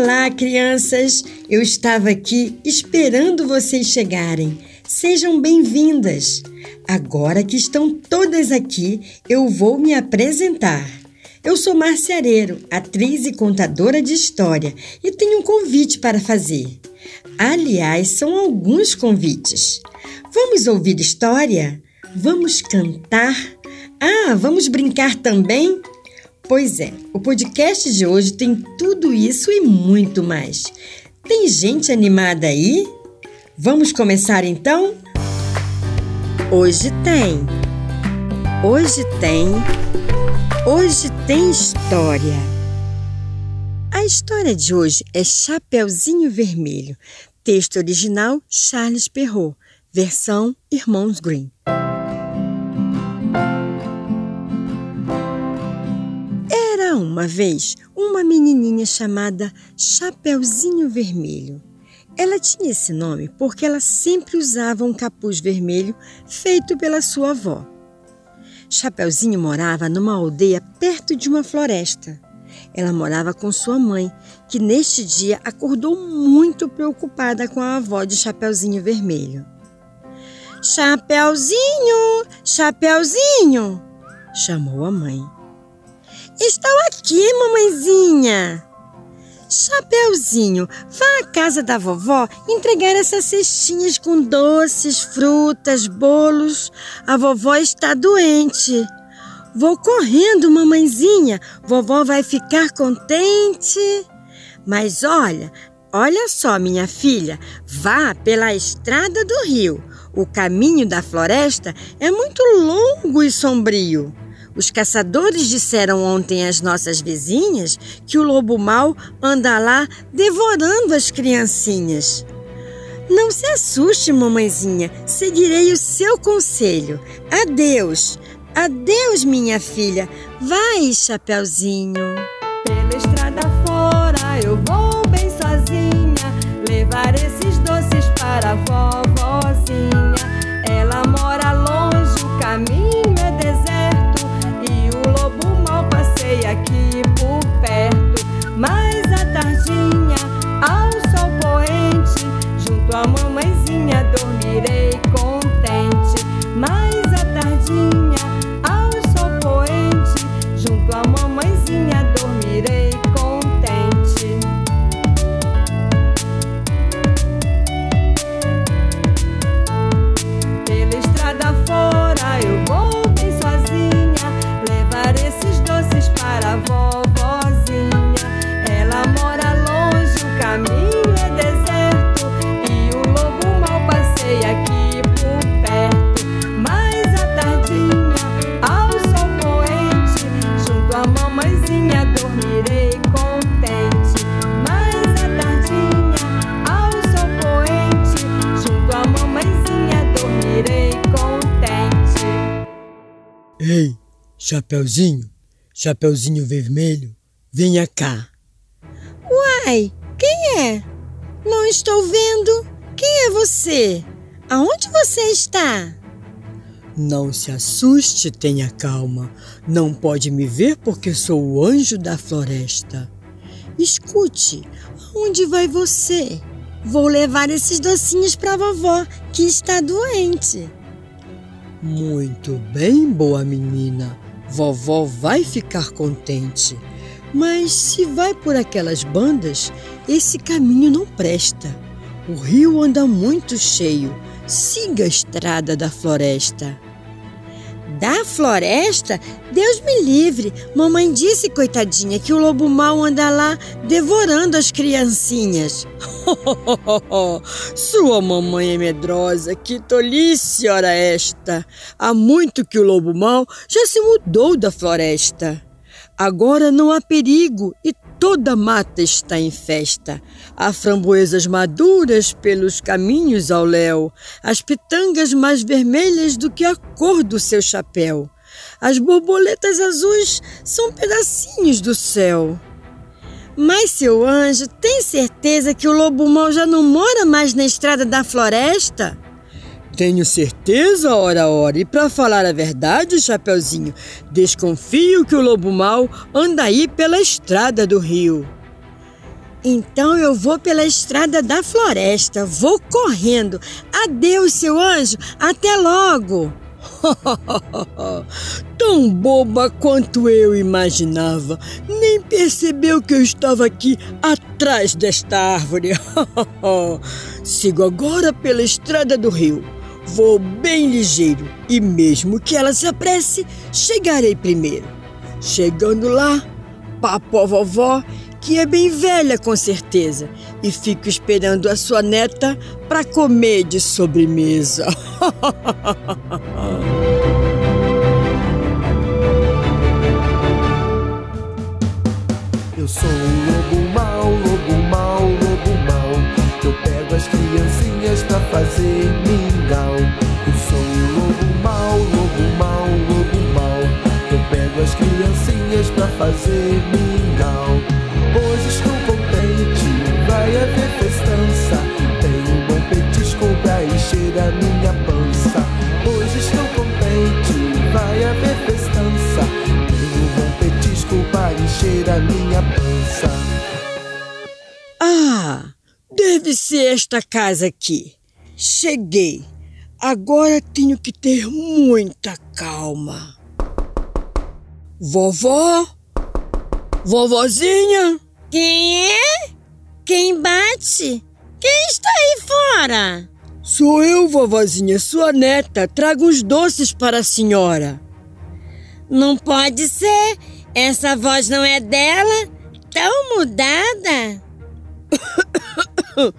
Olá, crianças! Eu estava aqui esperando vocês chegarem. Sejam bem-vindas! Agora que estão todas aqui, eu vou me apresentar. Eu sou Márcia Areiro, atriz e contadora de história, e tenho um convite para fazer. Aliás, são alguns convites. Vamos ouvir história? Vamos cantar? Ah, vamos brincar também? Pois é, o podcast de hoje tem tudo isso e muito mais. Tem gente animada aí? Vamos começar então? Hoje tem. Hoje tem. Hoje tem história. A história de hoje é Chapeuzinho Vermelho. Texto original Charles Perrault. Versão Irmãos Green. Uma vez uma menininha chamada Chapeuzinho Vermelho. Ela tinha esse nome porque ela sempre usava um capuz vermelho feito pela sua avó. Chapeuzinho morava numa aldeia perto de uma floresta. Ela morava com sua mãe, que neste dia acordou muito preocupada com a avó de Chapeuzinho Vermelho. Chapeuzinho, Chapeuzinho, chamou a mãe. Estou aqui, mamãezinha. Chapeuzinho, vá à casa da vovó entregar essas cestinhas com doces, frutas, bolos. A vovó está doente. Vou correndo, mamãezinha. Vovó vai ficar contente. Mas olha, olha só, minha filha, vá pela estrada do rio. O caminho da floresta é muito longo e sombrio. Os caçadores disseram ontem às nossas vizinhas que o lobo mau anda lá devorando as criancinhas. Não se assuste, mamãezinha, seguirei o seu conselho. Adeus, adeus, minha filha. Vai, Chapeuzinho. Pela estrada fora eu vou bem Chapeuzinho, Chapeuzinho Vermelho, venha cá. Uai, quem é? Não estou vendo. Quem é você? Aonde você está? Não se assuste, tenha calma. Não pode me ver porque sou o anjo da floresta. Escute, aonde vai você? Vou levar esses docinhos para a vovó, que está doente. Muito bem, boa menina. Vovó vai ficar contente. Mas se vai por aquelas bandas, esse caminho não presta. O rio anda muito cheio. Siga a estrada da floresta. Da floresta? Deus me livre! Mamãe disse, coitadinha, que o lobo mau anda lá devorando as criancinhas. Sua mamãe é medrosa, que tolice ora esta! Há muito que o lobo mau já se mudou da floresta. Agora não há perigo e toda mata está em festa. Há framboesas maduras pelos caminhos ao léu, as pitangas mais vermelhas do que a cor do seu chapéu. As borboletas azuis são pedacinhos do céu. Mas, seu anjo, tem certeza que o lobo mau já não mora mais na estrada da floresta? Tenho certeza, ora, ora. E para falar a verdade, Chapeuzinho, desconfio que o lobo mau anda aí pela estrada do rio. Então eu vou pela estrada da floresta, vou correndo. Adeus, seu anjo, até logo. Tão boba quanto eu imaginava. Percebeu que eu estava aqui atrás desta árvore. Sigo agora pela estrada do rio. Vou bem ligeiro e, mesmo que ela se apresse, chegarei primeiro. Chegando lá, papo a vovó, que é bem velha com certeza, e fico esperando a sua neta para comer de sobremesa. Eu sou um lobo mau, lobo mau, lobo mau. Eu pego as criancinhas pra fazer mingau. Eu sou um lobo mau, lobo mau, lobo mau. Eu pego as criancinhas pra fazer mingau. Hoje estou contente, vai haver festança. Tenho um bom petisco pra encher a minha pança. Hoje estou contente, vai haver festança. Encher a minha pança. Ah, deve ser esta casa aqui. Cheguei. Agora tenho que ter muita calma. Vovó? Vovozinha? Quem é? Quem bate? Quem está aí fora? Sou eu, vovozinha, sua neta. Trago uns doces para a senhora. Não pode ser. Essa voz não é dela. Tão mudada.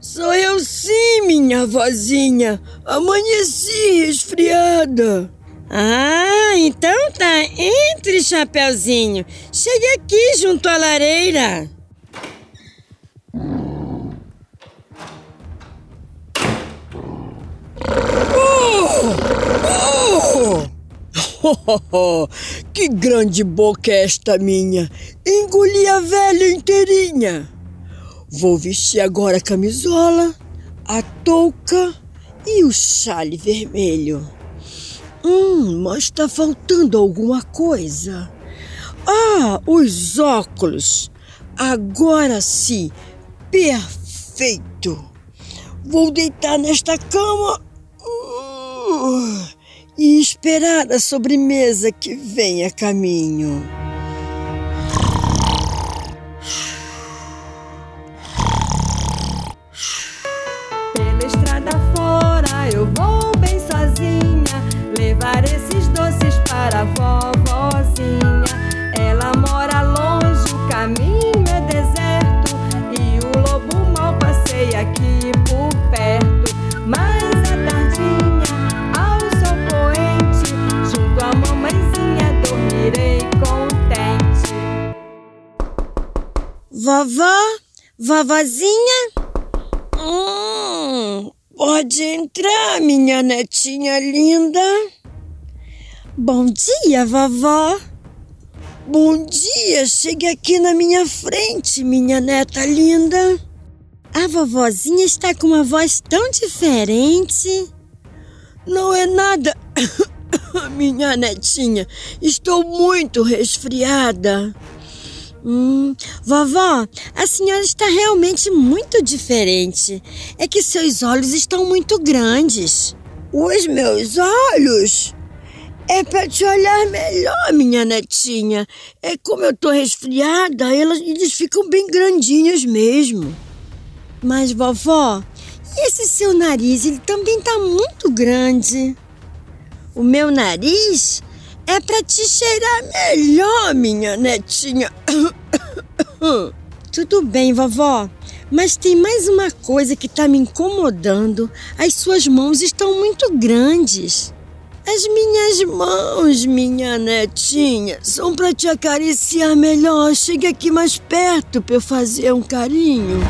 Sou eu sim, minha vozinha. Amanheci resfriada. Ah, então tá. Entre, Chapeuzinho. Chegue aqui junto à lareira. Oh, que grande boca é esta minha! Engoli a velha inteirinha. Vou vestir agora a camisola, a touca e o chale vermelho. Hum, mas tá faltando alguma coisa. Ah, os óculos. Agora sim, perfeito. Vou deitar nesta cama uh, e esperar a sobremesa que vem a caminho. Vovó? Vovozinha? Hum, Pode entrar, minha netinha linda. bom dia, vovó. Bom dia, chegue aqui na minha frente, minha neta linda. A vovozinha está com uma voz tão diferente. Não é nada, minha netinha. Estou muito resfriada. Hum, vovó, a senhora está realmente muito diferente. É que seus olhos estão muito grandes. Os meus olhos? É para te olhar melhor, minha netinha. É como eu tô resfriada, elas, eles ficam bem grandinhos mesmo. Mas, vovó, e esse seu nariz? Ele também está muito grande. O meu nariz é para te cheirar melhor, minha netinha. Tudo bem, vovó. Mas tem mais uma coisa que está me incomodando. As suas mãos estão muito grandes. As minhas mãos, minha netinha, são para te acariciar melhor. Chega aqui mais perto para eu fazer um carinho.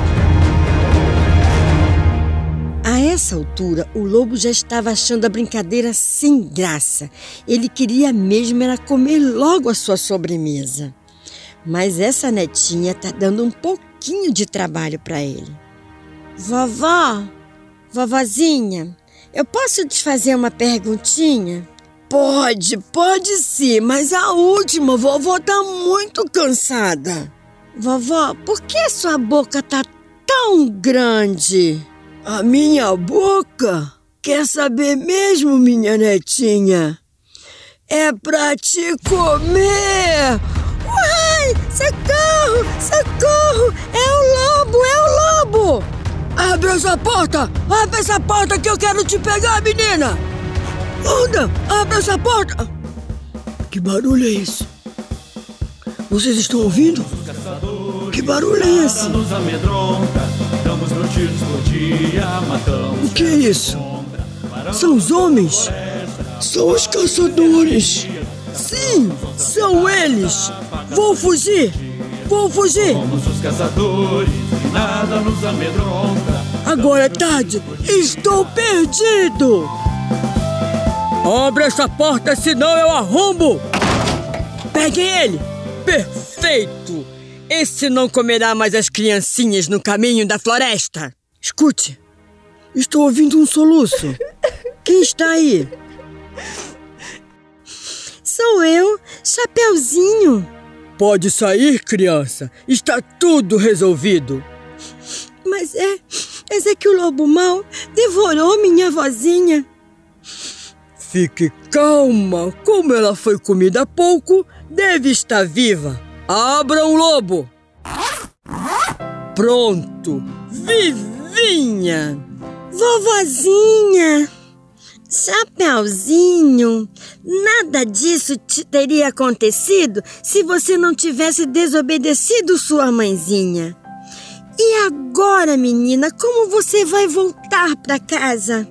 Essa altura, o lobo já estava achando a brincadeira sem graça. Ele queria mesmo era comer logo a sua sobremesa. Mas essa netinha está dando um pouquinho de trabalho para ele. Vovó, vovozinha, eu posso te fazer uma perguntinha? Pode, pode sim, mas a última, vovó tá muito cansada. Vovó, por que sua boca tá tão grande? A minha boca? Quer saber mesmo, minha netinha? É pra te comer! Uai! Socorro! Socorro! É o lobo! É o lobo! Abre essa porta! Abre essa porta que eu quero te pegar, menina! Anda! Abre essa porta! Que barulho é esse? Vocês estão ouvindo? Que barulho é esse? Por dia, matamos. O que é isso? São os homens? São os caçadores! Sim, são eles! Vou fugir! Vou fugir! Somos os caçadores e nada nos amedronta. Agora é tarde! Estou perdido! Abre essa porta, senão eu arrombo! Peguem ele! Perfeito! Esse não comerá mais as criancinhas no caminho da floresta! Escute! Estou ouvindo um soluço! Quem está aí? Sou eu, Chapeuzinho! Pode sair, criança! Está tudo resolvido! Mas é. Mas é que o lobo mau devorou minha vozinha. Fique calma, como ela foi comida há pouco, deve estar viva. Abra o lobo! Pronto! Vivinha! Vovozinha! Chapeuzinho, nada disso te teria acontecido se você não tivesse desobedecido sua mãezinha. E agora, menina, como você vai voltar para casa?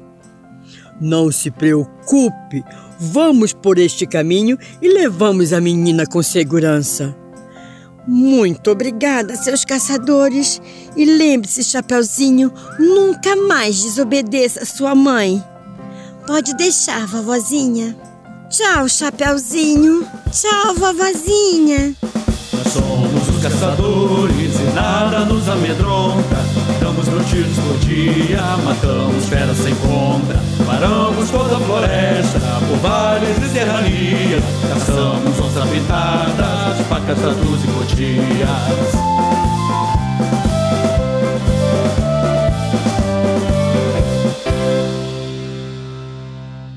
Não se preocupe, vamos por este caminho e levamos a menina com segurança. Muito obrigada, seus caçadores. E lembre-se, Chapeuzinho, nunca mais desobedeça sua mãe. Pode deixar, vovozinha. Tchau, Chapeuzinho. Tchau, vovozinha. Nós somos os caçadores e nada nos amedronta. Damos mil tiros por dia, matamos feras sem conta. Paramos toda a floresta, por vales e serranias. Caçamos onças pintadas, e cotias.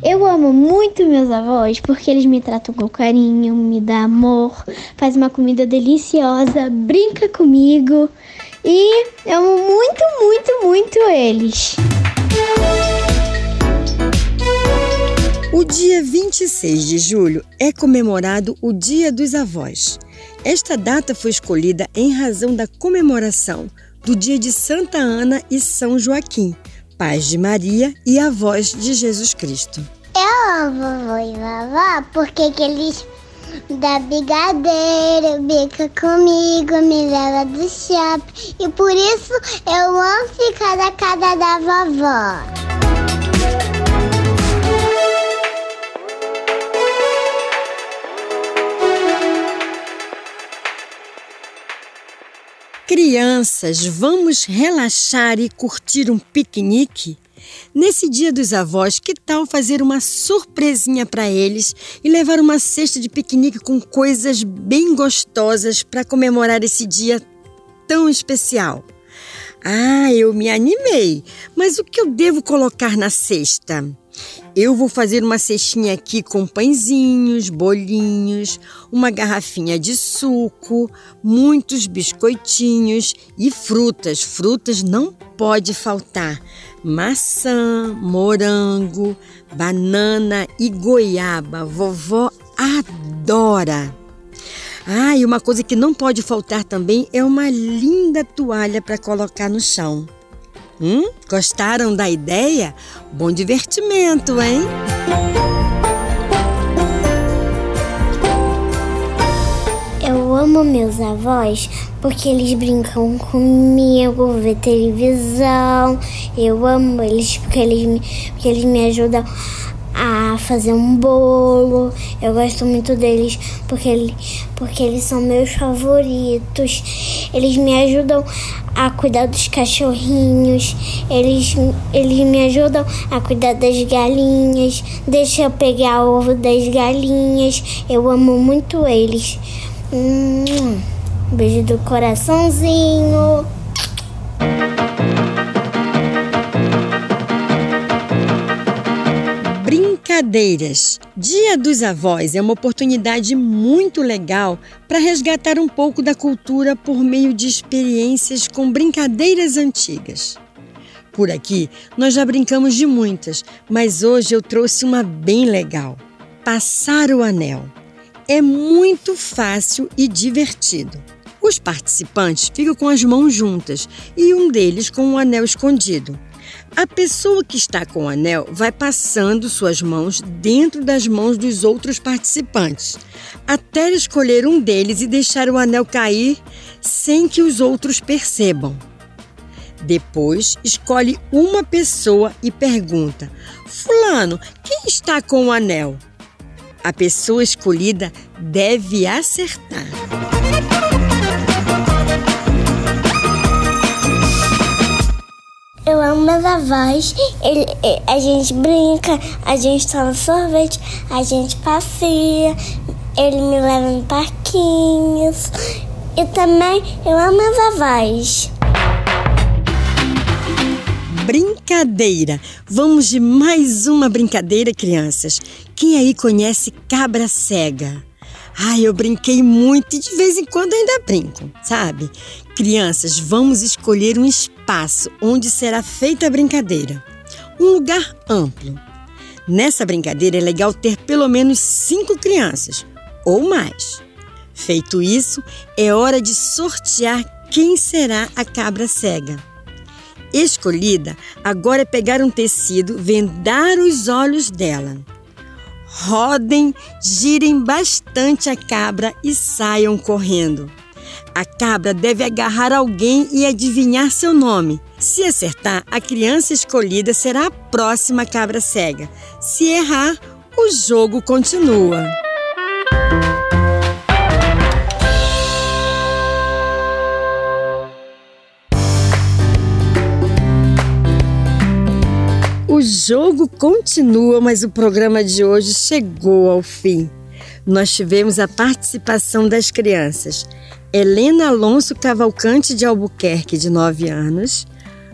Eu amo muito meus avós porque eles me tratam com carinho, me dão amor, faz uma comida deliciosa, brinca comigo e amo muito, muito, muito eles. Dia 26 de julho é comemorado o Dia dos Avós. Esta data foi escolhida em razão da comemoração do dia de Santa Ana e São Joaquim, pais de Maria e avós de Jesus Cristo. Eu amo vovô e vovó porque que eles dão brigadeiro, brinca comigo, me leva do shopping. E por isso eu amo ficar na casa da vovó. Crianças, vamos relaxar e curtir um piquenique? Nesse dia dos avós, que tal fazer uma surpresinha para eles e levar uma cesta de piquenique com coisas bem gostosas para comemorar esse dia tão especial? Ah, eu me animei, mas o que eu devo colocar na cesta? Eu vou fazer uma cestinha aqui com pãezinhos, bolinhos, uma garrafinha de suco, muitos biscoitinhos e frutas. Frutas não pode faltar. Maçã, morango, banana e goiaba. Vovó adora. Ah, e uma coisa que não pode faltar também é uma linda toalha para colocar no chão. Hum? Gostaram da ideia? Bom divertimento, hein? Eu amo meus avós porque eles brincam comigo, vê televisão. Eu amo eles porque eles porque eles me ajudam fazer um bolo. Eu gosto muito deles porque, ele, porque eles são meus favoritos. Eles me ajudam a cuidar dos cachorrinhos. Eles, eles me ajudam a cuidar das galinhas. Deixa eu pegar o ovo das galinhas. Eu amo muito eles. Hum. Um beijo do coraçãozinho. Brincadeiras. Dia dos Avós é uma oportunidade muito legal para resgatar um pouco da cultura por meio de experiências com brincadeiras antigas. Por aqui, nós já brincamos de muitas, mas hoje eu trouxe uma bem legal: Passar o Anel. É muito fácil e divertido. Os participantes ficam com as mãos juntas e um deles com um anel escondido. A pessoa que está com o anel vai passando suas mãos dentro das mãos dos outros participantes, até escolher um deles e deixar o anel cair sem que os outros percebam. Depois, escolhe uma pessoa e pergunta: Fulano, quem está com o anel? A pessoa escolhida deve acertar. Amo meus avós. Ele, a gente brinca, a gente toma sorvete, a gente passeia. Ele me leva em parquinhos. E também eu amo meus avós. Brincadeira! Vamos de mais uma brincadeira, crianças. Quem aí conhece cabra cega? Ai, eu brinquei muito e de vez em quando ainda brinco, sabe? Crianças, vamos escolher um espaço onde será feita a brincadeira. Um lugar amplo. Nessa brincadeira é legal ter pelo menos cinco crianças ou mais. Feito isso, é hora de sortear quem será a cabra cega. Escolhida, agora é pegar um tecido, vendar os olhos dela rodem, girem bastante a cabra e saiam correndo. A cabra deve agarrar alguém e adivinhar seu nome. Se acertar, a criança escolhida será a próxima cabra cega. Se errar, o jogo continua. O jogo continua, mas o programa de hoje chegou ao fim. Nós tivemos a participação das crianças Helena Alonso Cavalcante de Albuquerque, de 9 anos,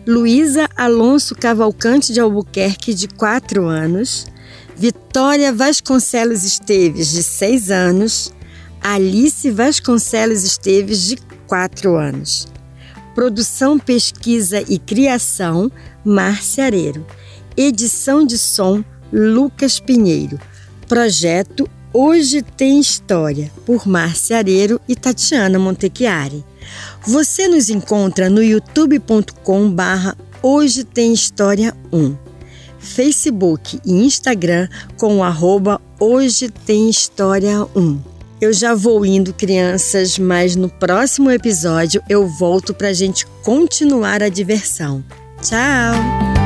Luísa Alonso Cavalcante de Albuquerque, de 4 anos, Vitória Vasconcelos Esteves, de 6 anos, Alice Vasconcelos Esteves, de 4 anos. Produção, pesquisa e criação, Márcia Areiro. Edição de som Lucas Pinheiro. Projeto Hoje Tem História, por Márcia Areiro e Tatiana Montechiari. Você nos encontra no youtube.com barra Hoje Tem História 1. Facebook e Instagram com arroba Hoje Tem História 1. Eu já vou indo, crianças, mas no próximo episódio eu volto para a gente continuar a diversão. Tchau!